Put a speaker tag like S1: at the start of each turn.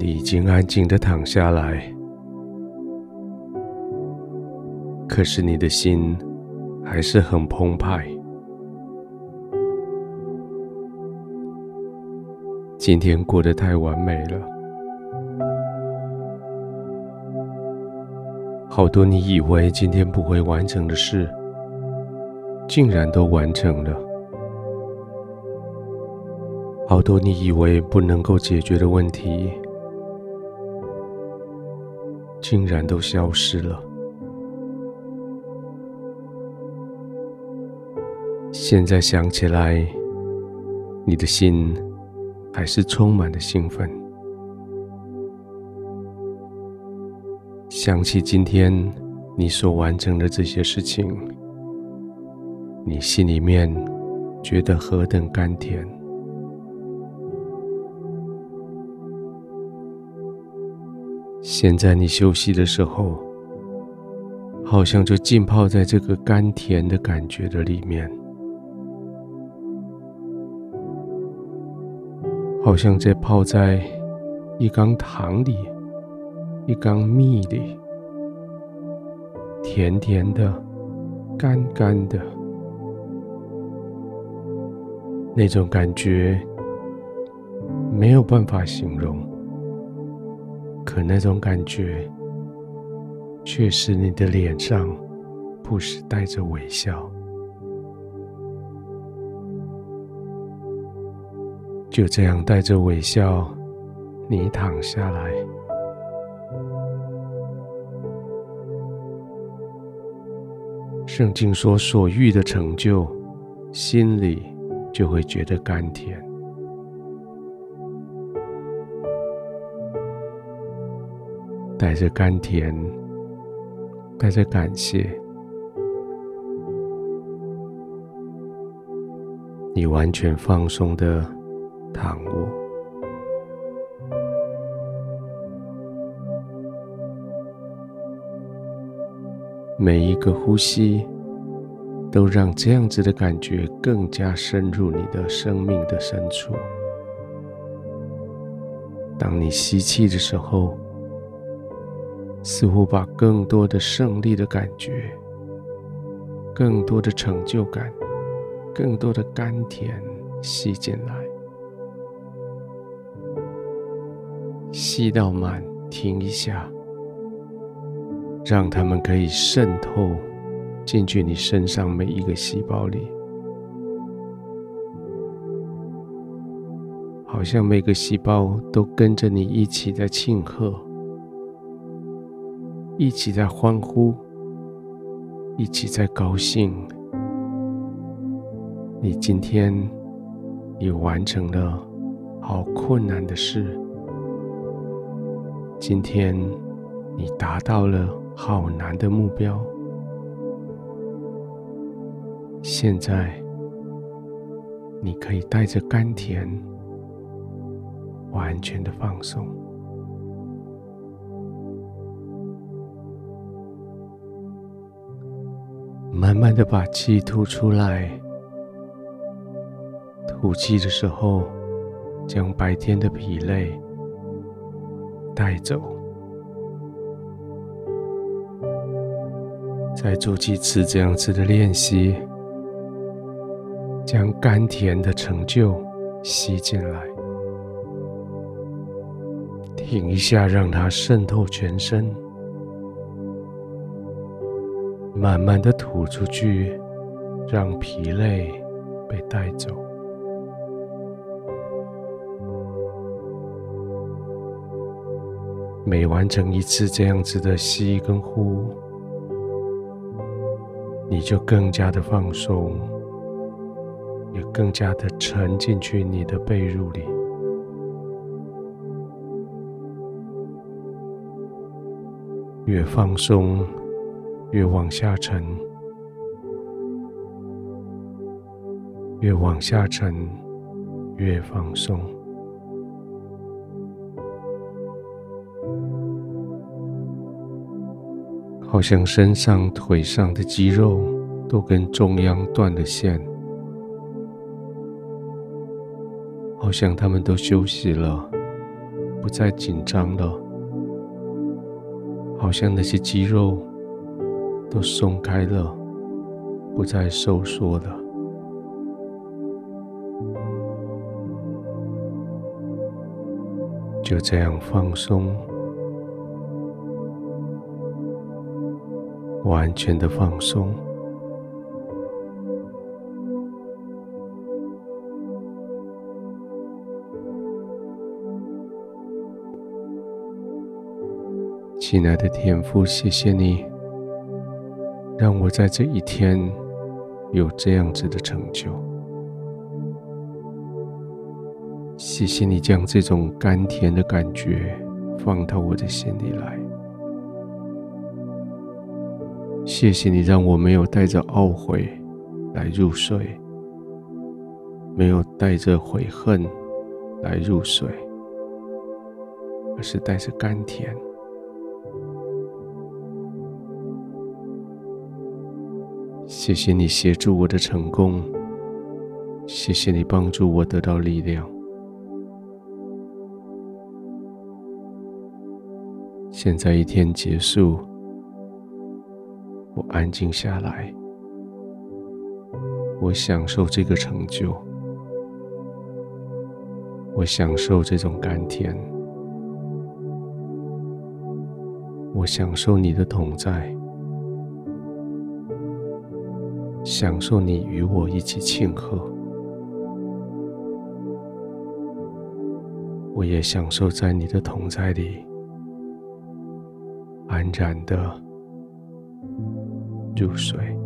S1: 你已经安静的躺下来，可是你的心还是很澎湃。今天过得太完美了，好多你以为今天不会完成的事，竟然都完成了；好多你以为不能够解决的问题，竟然都消失了。现在想起来，你的心还是充满了兴奋。想起今天你所完成的这些事情，你心里面觉得何等甘甜。现在你休息的时候，好像就浸泡在这个甘甜的感觉的里面，好像在泡在一缸糖里，一缸蜜里，甜甜的，甘甘的，那种感觉没有办法形容。可那种感觉，却使你的脸上不时带着微笑。就这样带着微笑，你躺下来。圣经说：“所欲的成就，心里就会觉得甘甜。”带着甘甜，带着感谢，你完全放松的躺卧，每一个呼吸都让这样子的感觉更加深入你的生命的深处。当你吸气的时候，似乎把更多的胜利的感觉、更多的成就感、更多的甘甜吸进来，吸到满，停一下，让它们可以渗透进去你身上每一个细胞里，好像每个细胞都跟着你一起在庆贺。一起在欢呼，一起在高兴。你今天你完成了好困难的事，今天你达到了好难的目标。现在你可以带着甘甜，完全的放松。慢慢的把气吐出来，吐气的时候，将白天的疲累带走。再做几次这样子的练习，将甘甜的成就吸进来，停一下，让它渗透全身。慢慢的吐出去，让疲累被带走。每完成一次这样子的吸跟呼，你就更加的放松，也更加的沉进去你的被褥里。越放松。越往下沉，越往下沉，越放松，好像身上、腿上的肌肉都跟中央断了线，好像他们都休息了，不再紧张了，好像那些肌肉都松开了，不再收缩了。就这样放松，完全的放松。亲爱的天父，谢谢你，让我在这一天有这样子的成就。谢谢你将这种甘甜的感觉放到我的心里来。谢谢你让我没有带着懊悔来入睡，没有带着悔恨来入睡，而是带着甘甜。谢谢你协助我的成功，谢谢你帮助我得到力量。现在一天结束，我安静下来，我享受这个成就，我享受这种甘甜，我享受你的同在。享受你与我一起庆贺，我也享受在你的同在里安然的入睡。